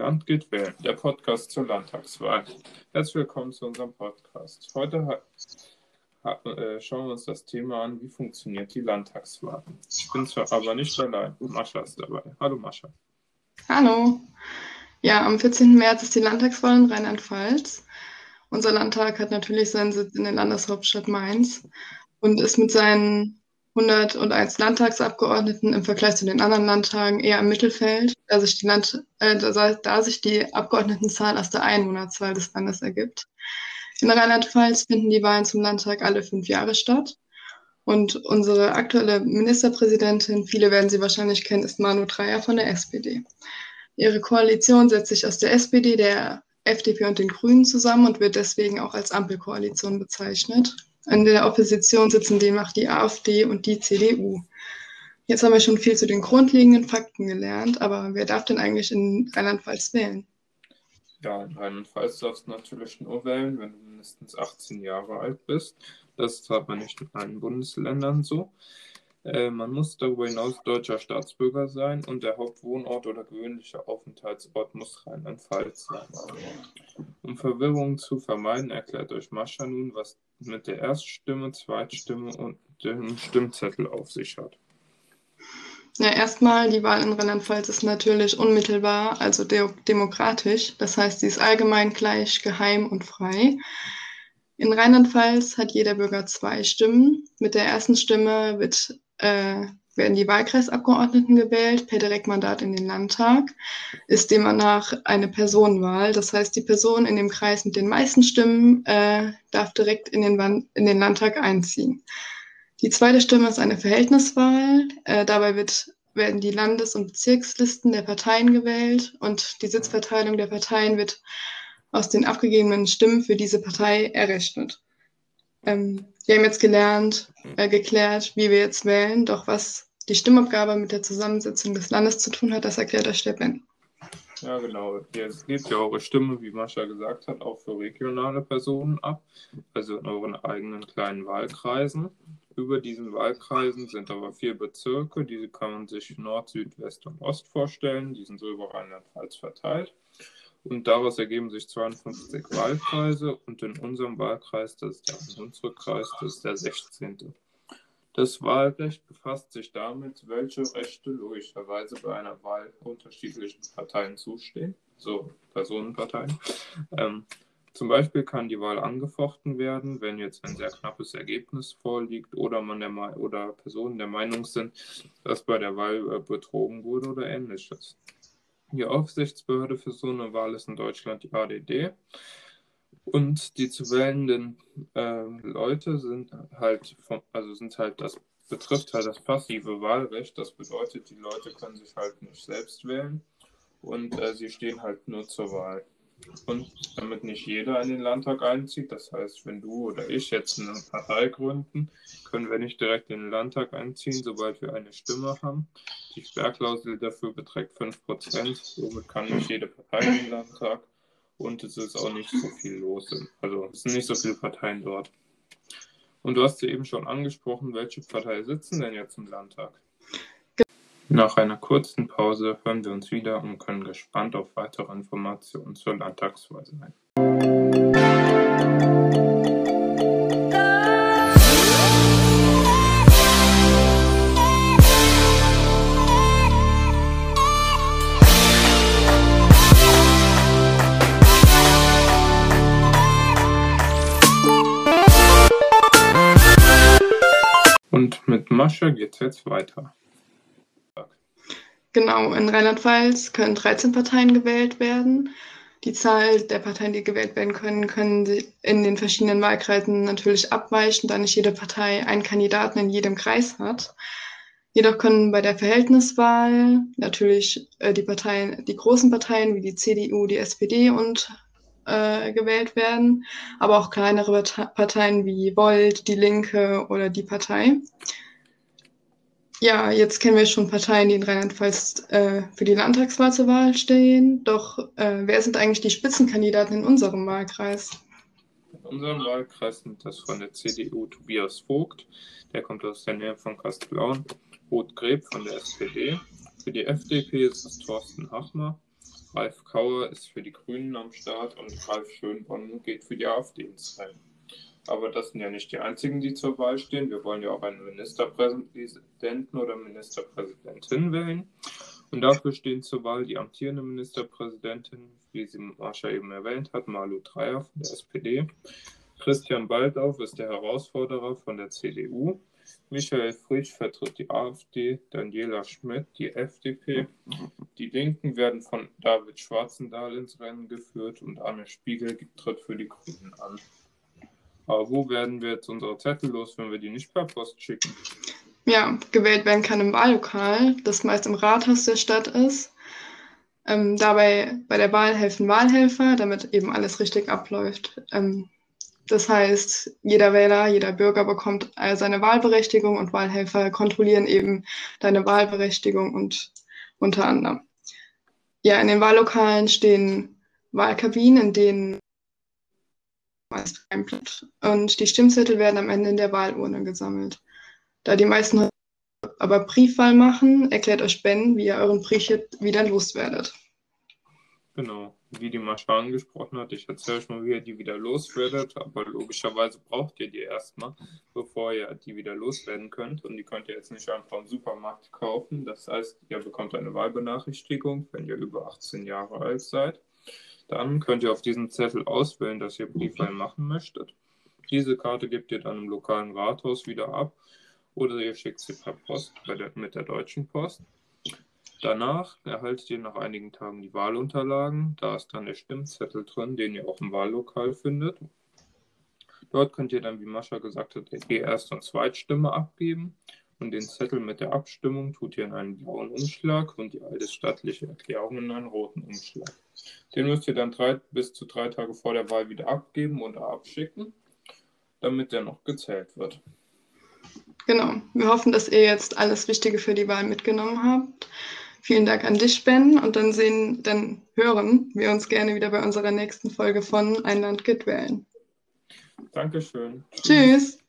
Land geht wählen, der Podcast zur Landtagswahl. Herzlich willkommen zu unserem Podcast. Heute äh, schauen wir uns das Thema an, wie funktioniert die Landtagswahl. Ich bin zwar aber nicht allein, Mascha ist dabei. Hallo Mascha. Hallo. Ja, am 14. März ist die Landtagswahl in Rheinland-Pfalz. Unser Landtag hat natürlich seinen Sitz in der Landeshauptstadt Mainz und ist mit seinen 101 Landtagsabgeordneten im Vergleich zu den anderen Landtagen eher im Mittelfeld, da sich die, Land, äh, da sich die Abgeordnetenzahl aus der Einwohnerzahl des Landes ergibt. In Rheinland-Pfalz finden die Wahlen zum Landtag alle fünf Jahre statt. Und unsere aktuelle Ministerpräsidentin, viele werden sie wahrscheinlich kennen, ist Manu Dreyer von der SPD. Ihre Koalition setzt sich aus der SPD, der FDP und den Grünen zusammen und wird deswegen auch als Ampelkoalition bezeichnet. In der Opposition sitzen demnach die AfD und die CDU. Jetzt haben wir schon viel zu den grundlegenden Fakten gelernt, aber wer darf denn eigentlich in Rheinland-Pfalz wählen? Ja, in Rheinland-Pfalz darfst du natürlich nur wählen, wenn du mindestens 18 Jahre alt bist. Das ist aber nicht in allen Bundesländern so. Äh, man muss darüber hinaus deutscher Staatsbürger sein und der Hauptwohnort oder gewöhnliche Aufenthaltsort muss Rheinland-Pfalz sein. Um Verwirrung zu vermeiden, erklärt euch Mascha nun, was mit der Erststimme, Zweitstimme und dem Stimmzettel auf sich hat. Ja, erstmal, die Wahl in Rheinland-Pfalz ist natürlich unmittelbar, also de demokratisch. Das heißt, sie ist allgemein gleich, geheim und frei. In Rheinland-Pfalz hat jeder Bürger zwei Stimmen. Mit der ersten Stimme wird äh, werden die Wahlkreisabgeordneten gewählt per Direktmandat in den Landtag, ist demnach eine Personenwahl. Das heißt, die Person in dem Kreis mit den meisten Stimmen äh, darf direkt in den, in den Landtag einziehen. Die zweite Stimme ist eine Verhältniswahl. Äh, dabei wird, werden die Landes- und Bezirkslisten der Parteien gewählt und die Sitzverteilung der Parteien wird aus den abgegebenen Stimmen für diese Partei errechnet. Ähm, wir haben jetzt gelernt, äh, geklärt, wie wir jetzt wählen, doch was die Stimmabgabe mit der Zusammensetzung des Landes zu tun hat, das erklärt der Steppen. Ja, genau. Jetzt gebt ja eure Stimme, wie Mascha gesagt hat, auch für regionale Personen ab, also in euren eigenen kleinen Wahlkreisen. Über diesen Wahlkreisen sind aber vier Bezirke, diese kann man sich Nord, Süd, West und Ost vorstellen. Die sind so über Rheinland-Pfalz verteilt. Und daraus ergeben sich 52 Wahlkreise und in unserem Wahlkreis, das ist der Hunsrückkreis, das ist der 16. Das Wahlrecht befasst sich damit, welche Rechte logischerweise bei einer Wahl unterschiedlichen Parteien zustehen, so Personenparteien. Ähm, zum Beispiel kann die Wahl angefochten werden, wenn jetzt ein sehr knappes Ergebnis vorliegt oder man der oder Personen der Meinung sind, dass bei der Wahl äh, betrogen wurde oder ähnliches. Die Aufsichtsbehörde für so eine Wahl ist in Deutschland die ADD. Und die zu wählenden äh, Leute sind halt, vom, also sind halt das betrifft halt das passive Wahlrecht. Das bedeutet, die Leute können sich halt nicht selbst wählen und äh, sie stehen halt nur zur Wahl. Und damit nicht jeder in den Landtag einzieht, das heißt, wenn du oder ich jetzt eine Partei gründen, können wir nicht direkt in den Landtag einziehen, sobald wir eine Stimme haben. Die Sperrklausel dafür beträgt 5%, somit kann nicht jede Partei in den Landtag und es ist auch nicht so viel los. Also es sind nicht so viele Parteien dort. Und du hast ja eben schon angesprochen, welche Partei sitzen denn jetzt im Landtag? Nach einer kurzen Pause hören wir uns wieder und können gespannt auf weitere Informationen zur Landtagswahl sein. Und mit Mascha geht's jetzt weiter. Genau, in Rheinland-Pfalz können 13 Parteien gewählt werden. Die Zahl der Parteien, die gewählt werden können, können in den verschiedenen Wahlkreisen natürlich abweichen, da nicht jede Partei einen Kandidaten in jedem Kreis hat. Jedoch können bei der Verhältniswahl natürlich äh, die Parteien, die großen Parteien wie die CDU, die SPD und äh, gewählt werden, aber auch kleinere Parteien wie Volt, die Linke oder die Partei. Ja, jetzt kennen wir schon Parteien, die in Rheinland-Pfalz äh, für die Landtagswahl zur Wahl stehen. Doch äh, wer sind eigentlich die Spitzenkandidaten in unserem Wahlkreis? In unserem Wahlkreis sind das von der CDU Tobias Vogt, der kommt aus der Nähe von Kastellaun, Ruth Greb von der SPD. Für die FDP ist es Thorsten Hachmer Ralf Kauer ist für die Grünen am Start und Ralf Schönborn geht für die AfD ins Rennen. Aber das sind ja nicht die einzigen, die zur Wahl stehen. Wir wollen ja auch einen Ministerpräsidenten oder Ministerpräsidentin wählen. Und dafür stehen zur Wahl die amtierende Ministerpräsidentin, wie sie Marsha eben erwähnt hat, Malu Dreyer von der SPD. Christian Baldauf ist der Herausforderer von der CDU. Michael Frisch vertritt die AfD, Daniela Schmidt die FDP. Die Linken werden von David Schwarzendahl ins Rennen geführt und Anne Spiegel tritt für die Grünen an. Aber wo werden wir jetzt unsere Zettel los, wenn wir die nicht per Post schicken? Ja, gewählt werden kann im Wahllokal, das meist im Rathaus der Stadt ist. Ähm, dabei bei der Wahl helfen Wahlhelfer, damit eben alles richtig abläuft. Ähm, das heißt, jeder Wähler, jeder Bürger bekommt seine Wahlberechtigung und Wahlhelfer kontrollieren eben deine Wahlberechtigung und unter anderem. Ja, in den Wahllokalen stehen Wahlkabinen, in denen meist reinbleibt. Und die Stimmzettel werden am Ende in der Wahlurne gesammelt. Da die meisten aber Briefwahl machen, erklärt euch Ben, wie ihr euren Brief wieder loswerdet. Genau, wie die Mascha angesprochen hat, ich erzähle euch mal, wie ihr die wieder loswerdet, aber logischerweise braucht ihr die erstmal, bevor ihr die wieder loswerden könnt. Und die könnt ihr jetzt nicht einfach im Supermarkt kaufen. Das heißt, ihr bekommt eine Wahlbenachrichtigung, wenn ihr über 18 Jahre alt seid. Dann könnt ihr auf diesem Zettel auswählen, dass ihr Briefwahl machen möchtet. Diese Karte gebt ihr dann im lokalen Rathaus wieder ab oder ihr schickt sie per Post der, mit der Deutschen Post. Danach erhaltet ihr nach einigen Tagen die Wahlunterlagen. Da ist dann der Stimmzettel drin, den ihr auch im Wahllokal findet. Dort könnt ihr dann, wie Mascha gesagt hat, die Erst- und Zweitstimme abgeben. Und den Zettel mit der Abstimmung tut ihr in einen blauen Umschlag und die eidesstattliche Erklärung in einen roten Umschlag. Den müsst ihr dann drei, bis zu drei Tage vor der Wahl wieder abgeben und abschicken, damit der noch gezählt wird. Genau. Wir hoffen, dass ihr jetzt alles Wichtige für die Wahl mitgenommen habt. Vielen Dank an dich, Ben. Und dann sehen, dann hören wir uns gerne wieder bei unserer nächsten Folge von Ein Land geht wählen. Dankeschön. Tschüss.